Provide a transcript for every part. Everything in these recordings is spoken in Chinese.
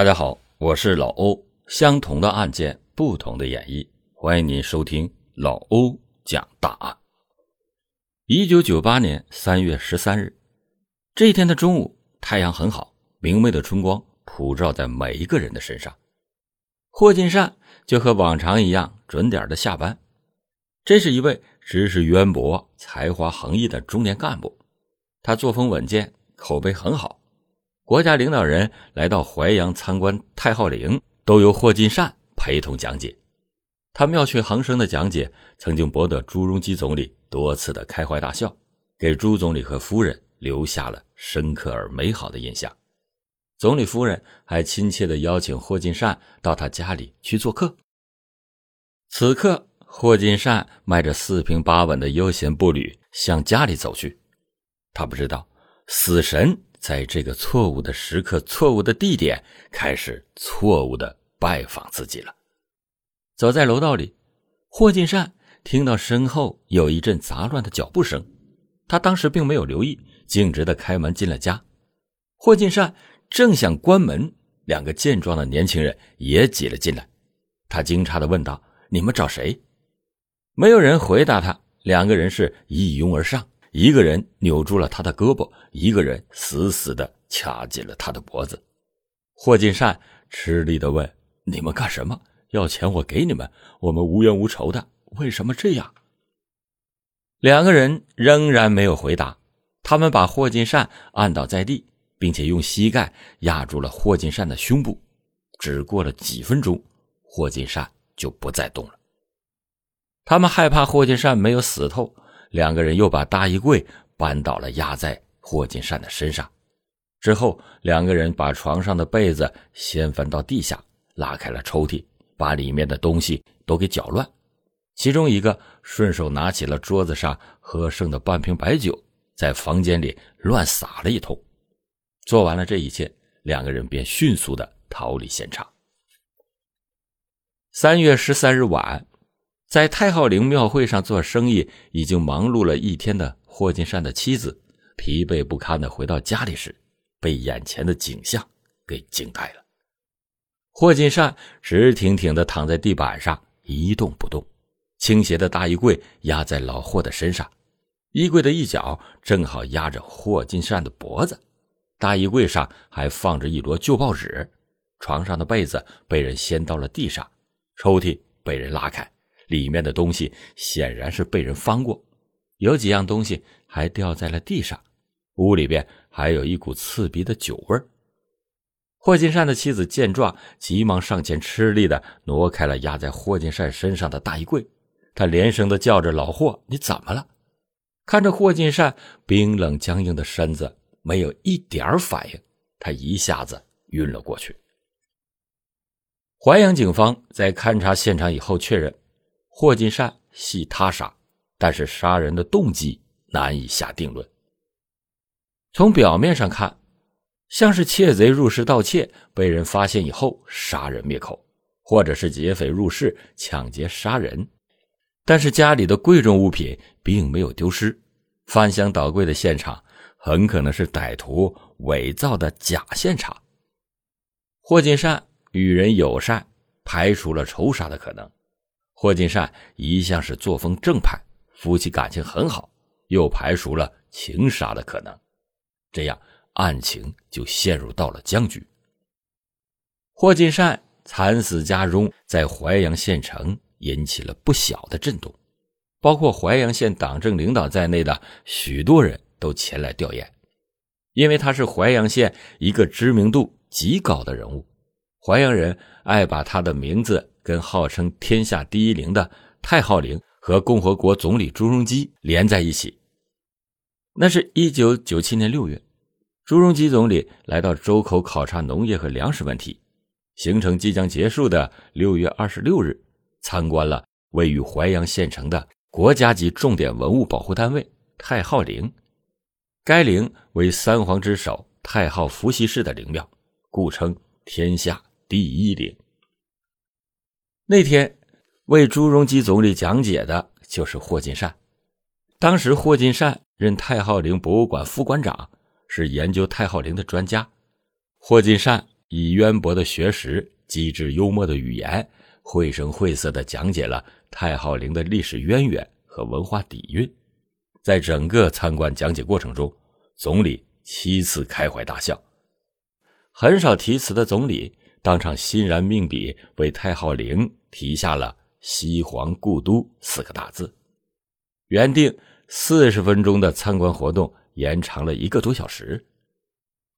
大家好，我是老欧。相同的案件，不同的演绎，欢迎您收听老欧讲大案。一九九八年三月十三日，这一天的中午，太阳很好，明媚的春光普照在每一个人的身上。霍金善就和往常一样准点的下班。这是一位知识渊博、才华横溢的中年干部，他作风稳健，口碑很好。国家领导人来到淮阳参观太昊陵，都由霍金善陪同讲解。他妙趣横生的讲解，曾经博得朱镕基总理多次的开怀大笑，给朱总理和夫人留下了深刻而美好的印象。总理夫人还亲切的邀请霍金善到他家里去做客。此刻，霍金善迈着四平八稳的悠闲步履向家里走去。他不知道，死神。在这个错误的时刻、错误的地点，开始错误的拜访自己了。走在楼道里，霍金善听到身后有一阵杂乱的脚步声，他当时并没有留意，径直的开门进了家。霍金善正想关门，两个健壮的年轻人也挤了进来。他惊诧的问道：“你们找谁？”没有人回答他，两个人是一拥而上。一个人扭住了他的胳膊，一个人死死的掐紧了他的脖子。霍金善吃力的问：“你们干什么？要钱我给你们，我们无冤无仇的，为什么这样？”两个人仍然没有回答。他们把霍金善按倒在地，并且用膝盖压住了霍金善的胸部。只过了几分钟，霍金善就不再动了。他们害怕霍金善没有死透。两个人又把大衣柜搬倒了，压在霍金善的身上。之后，两个人把床上的被子掀翻到地下，拉开了抽屉，把里面的东西都给搅乱。其中一个顺手拿起了桌子上喝剩的半瓶白酒，在房间里乱撒了一通。做完了这一切，两个人便迅速的逃离现场。三月十三日晚。在太昊陵庙会上做生意，已经忙碌了一天的霍金善的妻子，疲惫不堪的回到家里时，被眼前的景象给惊呆了。霍金善直挺挺的躺在地板上一动不动，倾斜的大衣柜压在老霍的身上，衣柜的一角正好压着霍金善的脖子，大衣柜上还放着一摞旧报纸，床上的被子被人掀到了地上，抽屉被人拉开。里面的东西显然是被人翻过，有几样东西还掉在了地上。屋里边还有一股刺鼻的酒味儿霍金善的妻子见状，急忙上前，吃力的挪开了压在霍金善身上的大衣柜。他连声的叫着：“老霍，你怎么了？”看着霍金善冰冷僵硬的身子，没有一点反应，他一下子晕了过去。淮阳警方在勘察现场以后确认。霍金善系他杀，但是杀人的动机难以下定论。从表面上看，像是窃贼入室盗窃，被人发现以后杀人灭口，或者是劫匪入室抢劫杀人。但是家里的贵重物品并没有丢失，翻箱倒柜的现场很可能是歹徒伪造的假现场。霍金善与人友善，排除了仇杀的可能。霍金善一向是作风正派，夫妻感情很好，又排除了情杀的可能，这样案情就陷入到了僵局。霍金善惨死家中，在淮阳县城引起了不小的震动，包括淮阳县党政领导在内的许多人都前来吊唁，因为他是淮阳县一个知名度极高的人物，淮阳人爱把他的名字。跟号称天下第一陵的太昊陵和共和国总理朱镕基连在一起。那是一九九七年六月，朱镕基总理来到周口考察农业和粮食问题，行程即将结束的六月二十六日，参观了位于淮阳县城的国家级重点文物保护单位太昊陵。该陵为三皇之首太昊伏羲氏的陵庙，故称天下第一陵。那天，为朱镕基总理讲解的就是霍金善。当时，霍金善任太昊陵博物馆副馆长，是研究太昊陵的专家。霍金善以渊博的学识、机智幽默的语言，绘声绘色地讲解了太昊陵的历史渊源和文化底蕴。在整个参观讲解过程中，总理七次开怀大笑。很少题词的总理当场欣然命笔为太昊陵题下了“西皇故都”四个大字。原定四十分钟的参观活动延长了一个多小时。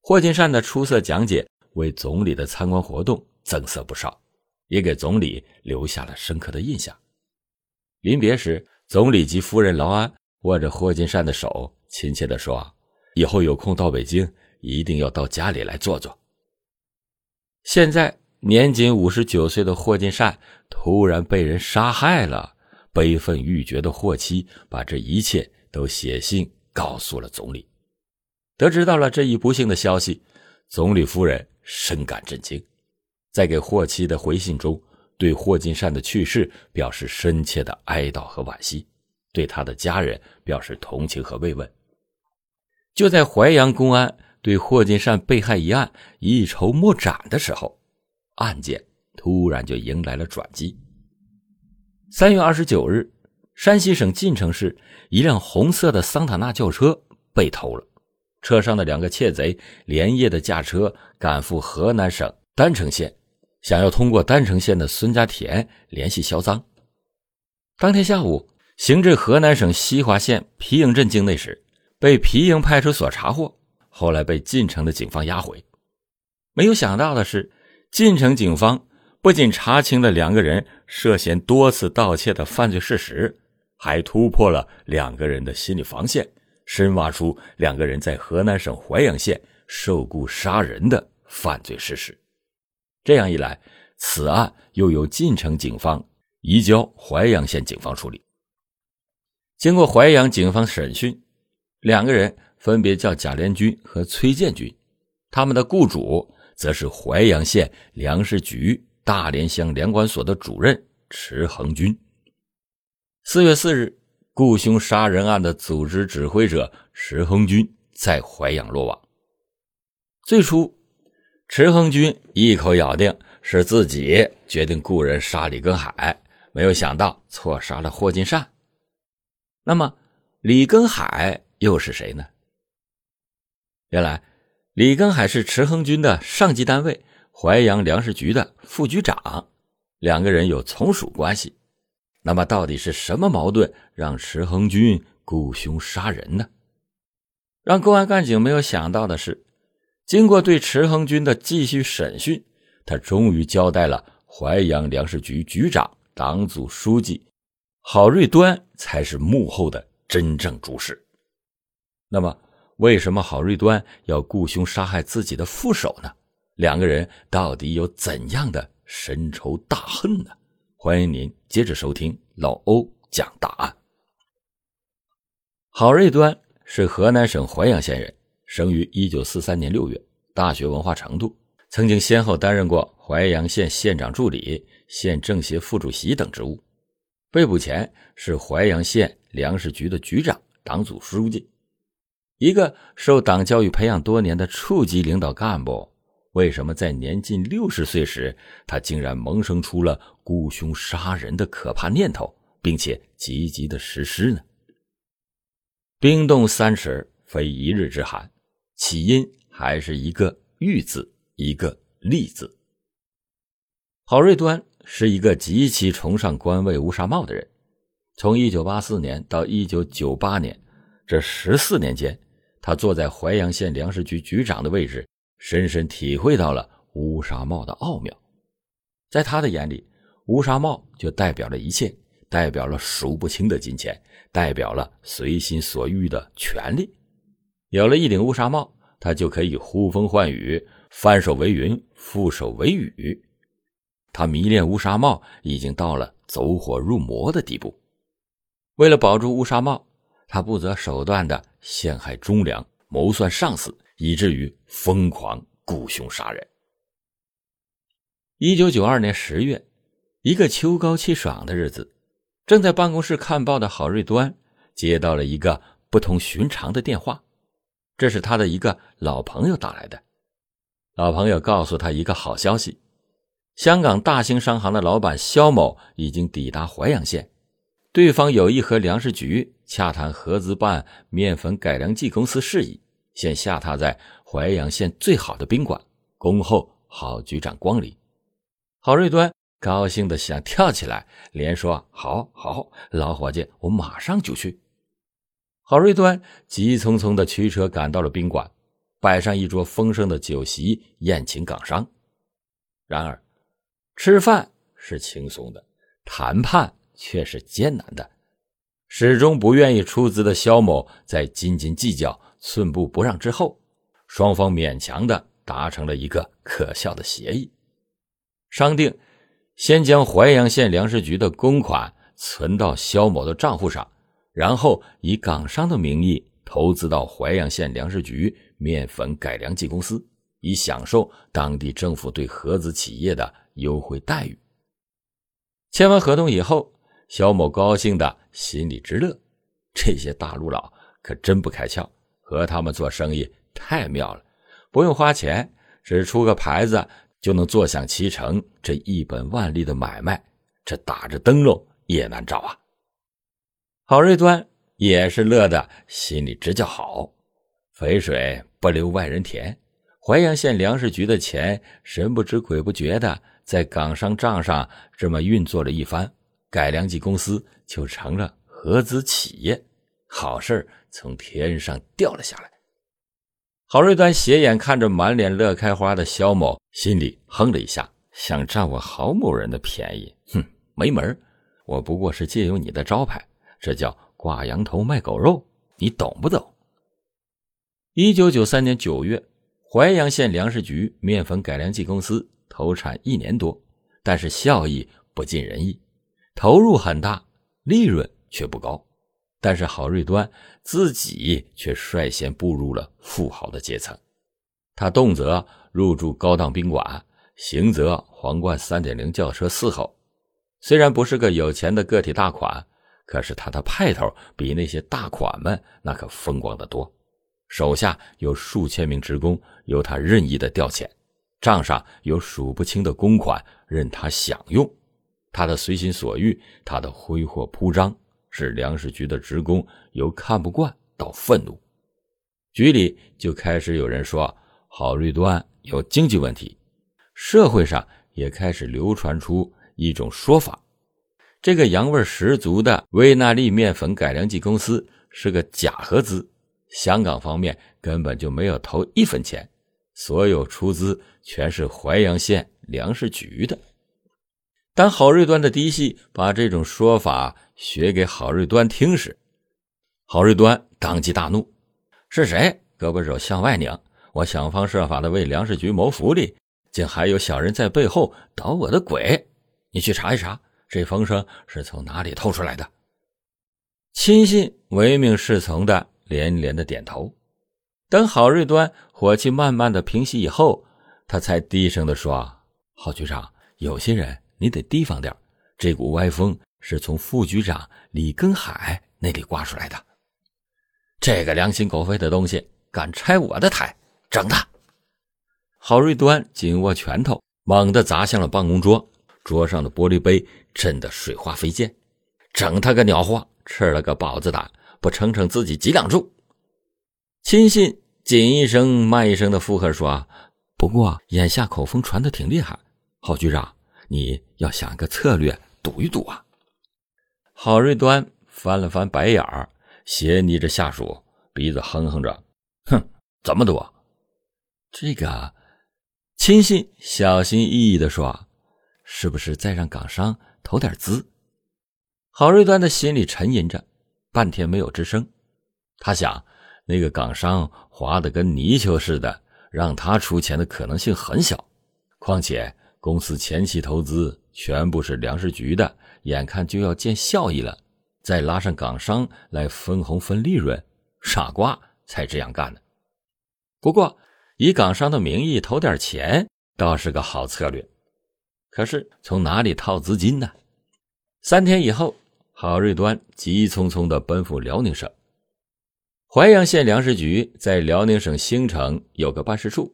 霍金善的出色讲解为总理的参观活动增色不少，也给总理留下了深刻的印象。临别时，总理及夫人劳安。握着霍金善的手，亲切地说：“以后有空到北京，一定要到家里来坐坐。”现在年仅五十九岁的霍金善突然被人杀害了，悲愤欲绝的霍妻把这一切都写信告诉了总理。得知到了这一不幸的消息，总理夫人深感震惊，在给霍妻的回信中，对霍金善的去世表示深切的哀悼和惋惜。对他的家人表示同情和慰问。就在淮阳公安对霍金善被害一案一筹莫展的时候，案件突然就迎来了转机。三月二十九日，山西省晋城市一辆红色的桑塔纳轿车被偷了，车上的两个窃贼连夜的驾车赶赴河南省郸城县，想要通过郸城县的孙家田联系销赃。当天下午。行至河南省西华县皮营镇境内时，被皮营派出所查获，后来被晋城的警方押回。没有想到的是，晋城警方不仅查清了两个人涉嫌多次盗窃的犯罪事实，还突破了两个人的心理防线，深挖出两个人在河南省淮阳县受雇杀人的犯罪事实。这样一来，此案又由晋城警方移交淮阳县警方处理。经过淮阳警方审讯，两个人分别叫贾连军和崔建军，他们的雇主则是淮阳县粮食局大连乡粮管所的主任池恒军。四月四日，雇凶杀人案的组织指挥者迟恒军在淮阳落网。最初，池恒军一口咬定是自己决定雇人杀李根海，没有想到错杀了霍金善。那么，李根海又是谁呢？原来，李根海是池恒军的上级单位淮阳粮食局的副局长，两个人有从属关系。那么，到底是什么矛盾让池恒军雇凶杀人呢？让公安干警没有想到的是，经过对池恒军的继续审讯，他终于交代了淮阳粮食局局长、党组书记。郝瑞端才是幕后的真正主使。那么，为什么郝瑞端要雇凶杀害自己的副手呢？两个人到底有怎样的深仇大恨呢？欢迎您接着收听老欧讲大案。郝瑞端是河南省淮阳县人，生于一九四三年六月，大学文化程度，曾经先后担任过淮阳县县长助理、县政协副主席等职务。被捕前是淮阳县粮食局的局长、党组书记，一个受党教育培养多年的处级领导干部，为什么在年近六十岁时，他竟然萌生出了雇凶杀人的可怕念头，并且积极的实施呢？冰冻三尺，非一日之寒，起因还是一个“玉”字，一个“利”字。郝瑞端。是一个极其崇尚官位乌纱帽的人。从1984年到1998年这十四年间，他坐在淮阳县粮食局局长的位置，深深体会到了乌纱帽的奥妙。在他的眼里，乌纱帽就代表了一切，代表了数不清的金钱，代表了随心所欲的权利。有了一顶乌纱帽，他就可以呼风唤雨，翻手为云，覆手为雨。他迷恋乌纱帽，已经到了走火入魔的地步。为了保住乌纱帽，他不择手段的陷害忠良，谋算上司，以至于疯狂雇凶杀人。一九九二年十月，一个秋高气爽的日子，正在办公室看报的郝瑞端接到了一个不同寻常的电话，这是他的一个老朋友打来的。老朋友告诉他一个好消息：香港大兴商行的老板肖某已经抵达淮阳县，对方有意和粮食局洽谈合资办面粉改良剂公司事宜，现下榻在淮阳县最好的宾馆，恭候郝局长光临。郝瑞端高兴的想跳起来，连说：“好，好，老伙计，我马上就去。”郝瑞端急匆匆的驱车赶到了宾馆。摆上一桌丰盛的酒席，宴请港商。然而，吃饭是轻松的，谈判却是艰难的。始终不愿意出资的肖某，在斤斤计较、寸步不让之后，双方勉强的达成了一个可笑的协议，商定先将淮阳县粮食局的公款存到肖某的账户上，然后以港商的名义投资到淮阳县粮食局。面粉改良剂公司以享受当地政府对合资企业的优惠待遇。签完合同以后，肖某高兴的心里直乐。这些大陆佬可真不开窍，和他们做生意太妙了，不用花钱，只出个牌子就能坐享其成，这一本万利的买卖，这打着灯笼也难找啊！郝瑞端也是乐的，心里直叫好。肥水不流外人田，淮阳县粮食局的钱神不知鬼不觉的在港商账上这么运作了一番，改良剂公司就成了合资企业，好事从天上掉了下来。郝瑞端斜眼看着满脸乐开花的肖某，心里哼了一下，想占我郝某人的便宜，哼，没门我不过是借用你的招牌，这叫挂羊头卖狗肉，你懂不懂？一九九三年九月，淮阳县粮食局面粉改良剂公司投产一年多，但是效益不尽人意，投入很大，利润却不高。但是郝瑞端自己却率先步入了富豪的阶层，他动辄入住高档宾馆，行则皇冠三点零轿车伺候。虽然不是个有钱的个体大款，可是他的派头比那些大款们那可风光的多。手下有数千名职工，由他任意的调遣，账上有数不清的公款任他享用，他的随心所欲，他的挥霍铺张，使粮食局的职工由看不惯到愤怒。局里就开始有人说郝瑞端有经济问题，社会上也开始流传出一种说法：这个洋味十足的维纳利面粉改良剂公司是个假合资。香港方面根本就没有投一分钱，所有出资全是淮阳县粮食局的。当郝瑞端的嫡系把这种说法学给郝瑞端听时，郝瑞端当即大怒：“是谁胳膊肘向外拧？我想方设法的为粮食局谋福利，竟还有小人在背后捣我的鬼！你去查一查，这风声是从哪里透出来的？”亲信唯命是从的。连连的点头，等郝瑞端火气慢慢的平息以后，他才低声的说：“郝局长，有些人你得提防点这股歪风是从副局长李根海那里刮出来的。这个良心狗肺的东西，敢拆我的台，整他！”郝瑞端紧握拳头，猛地砸向了办公桌，桌上的玻璃杯震得水花飞溅，整他个鸟货，吃了个饱子胆。不称称自己几两重？亲信紧一声慢一声的附和说：“不过眼下口风传的挺厉害，郝局长，你要想个策略赌一赌啊。”郝瑞端翻了翻白眼儿，斜睨着下属，鼻子哼哼着：“哼，怎么赌？”这个亲信小心翼翼的说：“是不是再让港商投点资？”郝瑞端的心里沉吟着。半天没有吱声，他想，那个港商滑的跟泥鳅似的，让他出钱的可能性很小。况且公司前期投资全部是粮食局的，眼看就要见效益了，再拉上港商来分红分利润，傻瓜才这样干呢。不过以港商的名义投点钱倒是个好策略，可是从哪里套资金呢？三天以后。郝瑞端急匆匆的奔赴辽宁省。淮阳县粮食局在辽宁省兴城有个办事处，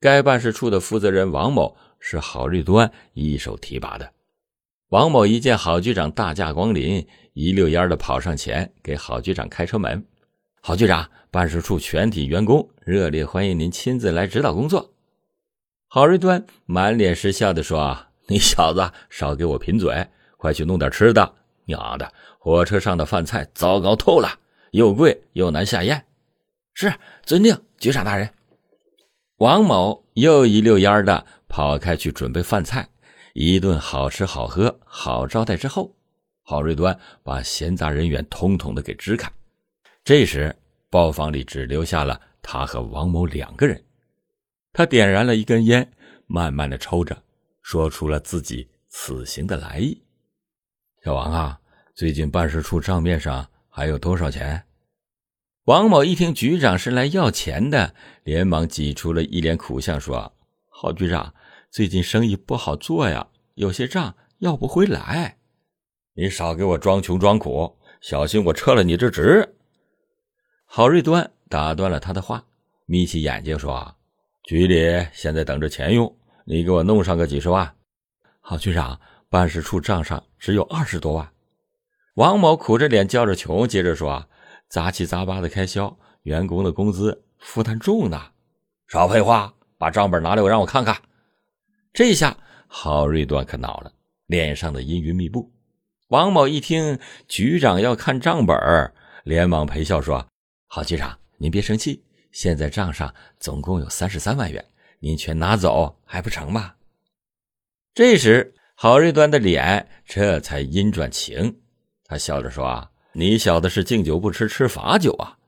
该办事处的负责人王某是郝瑞端一手提拔的。王某一见郝局长大驾光临，一溜烟的跑上前给郝局长开车门。郝局长，办事处全体员工热烈欢迎您亲自来指导工作。郝瑞端满脸是笑的说：“你小子少给我贫嘴，快去弄点吃的。娘的，火车上的饭菜糟糕透了，又贵又难下咽。”是，遵令，局长大人。王某又一溜烟的跑开去准备饭菜。一顿好吃好喝好招待之后，郝瑞端把闲杂人员统统的给支开。这时，包房里只留下了他和王某两个人。他点燃了一根烟，慢慢的抽着，说出了自己此行的来意：“小王啊，最近办事处账面上还有多少钱？”王某一听局长是来要钱的，连忙挤出了一脸苦相，说：“郝局长。”最近生意不好做呀，有些账要不回来。你少给我装穷装苦，小心我撤了你这职。郝瑞端打断了他的话，眯起眼睛说：“局里现在等着钱用，你给我弄上个几十万。”郝局长，办事处账上只有二十多万。王某苦着脸叫着穷，接着说：“杂七杂八的开销，员工的工资负担重呢。”少废话，把账本拿来，我让我看看。这下郝瑞端可恼了，脸上的阴云密布。王某一听局长要看账本连忙陪笑说：“郝局长，您别生气，现在账上总共有三十三万元，您全拿走还不成吗？”这时郝瑞端的脸这才阴转晴，他笑着说：“啊你小子是敬酒不吃吃罚酒啊！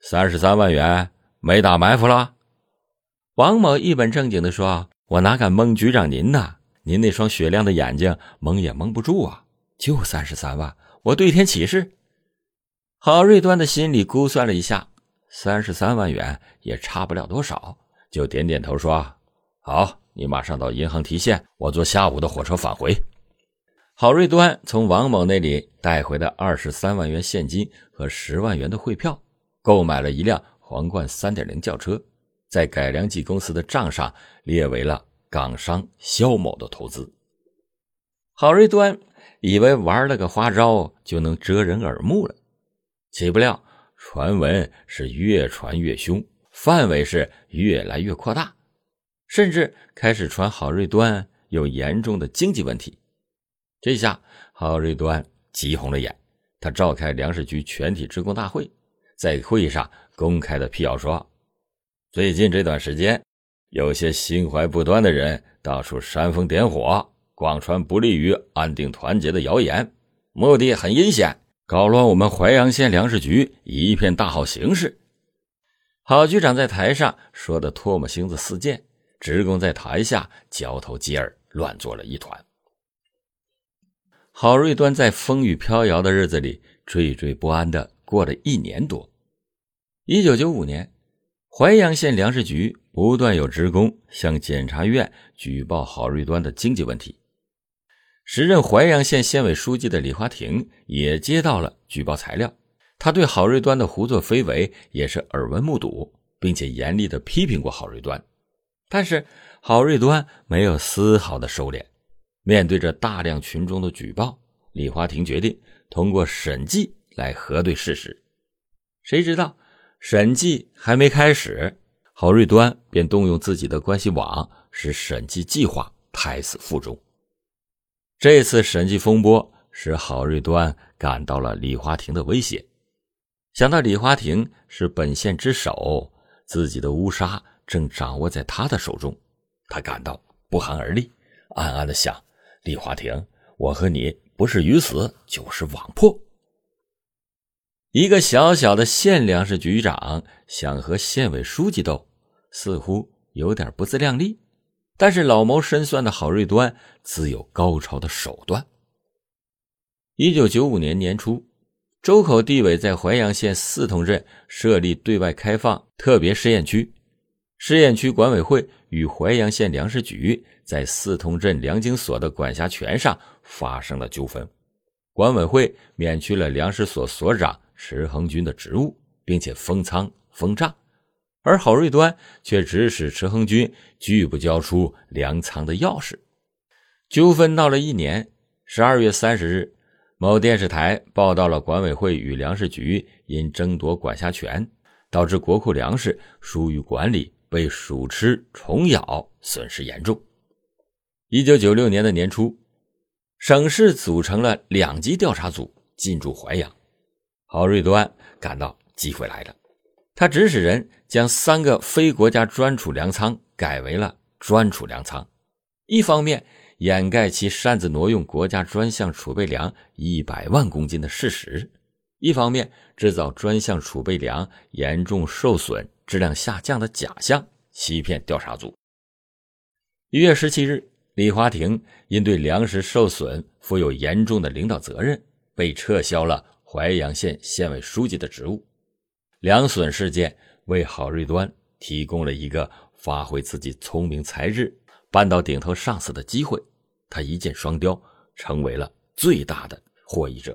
三十三万元没打埋伏了？”王某一本正经的说。我哪敢蒙局长您呢？您那双雪亮的眼睛蒙也蒙不住啊！就三十三万，我对天起誓。郝瑞端的心里估算了一下，三十三万元也差不了多少，就点点头说：“好，你马上到银行提现，我坐下午的火车返回。”郝瑞端从王某那里带回的二十三万元现金和十万元的汇票，购买了一辆皇冠三点零轿车。在改良剂公司的账上列为了港商肖某的投资。郝瑞端以为玩了个花招就能遮人耳目了，岂不料传闻是越传越凶，范围是越来越扩大，甚至开始传郝瑞端有严重的经济问题。这下郝瑞端急红了眼，他召开粮食局全体职工大会，在会议上公开的辟谣说。最近这段时间，有些心怀不端的人到处煽风点火，广传不利于安定团结的谣言，目的很阴险，搞乱我们淮阳县粮食局一片大好形势。郝局长在台上说的唾沫星子四溅，职工在台下交头接耳，乱作了一团。郝瑞端在风雨飘摇的日子里惴惴不安的过了一年多。一九九五年。淮阳县粮食局不断有职工向检察院举报郝瑞端的经济问题，时任淮阳县县委书记的李华亭也接到了举报材料，他对郝瑞端的胡作非为也是耳闻目睹，并且严厉的批评过郝瑞端，但是郝瑞端没有丝毫的收敛，面对着大量群众的举报，李华亭决定通过审计来核对事实，谁知道？审计还没开始，郝瑞端便动用自己的关系网，使审计计划胎死腹中。这次审计风波使郝瑞端感到了李华亭的威胁，想到李华亭是本县之首，自己的乌纱正掌握在他的手中，他感到不寒而栗，暗暗的想：李华亭，我和你不是鱼死就是网破。一个小小的县粮食局长想和县委书记斗，似乎有点不自量力。但是老谋深算的郝瑞端自有高超的手段。一九九五年年初，周口地委在淮阳县四通镇设立对外开放特别试验区，试验区管委会与淮阳县粮食局在四通镇粮经所的管辖权上发生了纠纷，管委会免去了粮食所所长。石恒军的职务，并且封仓封账，而郝瑞端却指使池恒军拒不交出粮仓的钥匙。纠纷闹了一年，十二月三十日，某电视台报道了管委会与粮食局因争夺管辖权，导致国库粮食疏于管理，被鼠吃虫咬，损失严重。一九九六年的年初，省市组成了两级调查组进驻淮阳，郝瑞端感到机会来了，他指使人将三个非国家专储粮仓改为了专储粮仓，一方面。掩盖其擅自挪用国家专项储备粮一百万公斤的事实，一方面制造专项储备粮严重受损、质量下降的假象，欺骗调查组。一月十七日，李华亭因对粮食受损负有严重的领导责任，被撤销了淮阳县县委书记的职务。粮损事件为郝瑞端提供了一个发挥自己聪明才智。搬到顶头上司的机会，他一箭双雕，成为了最大的获益者。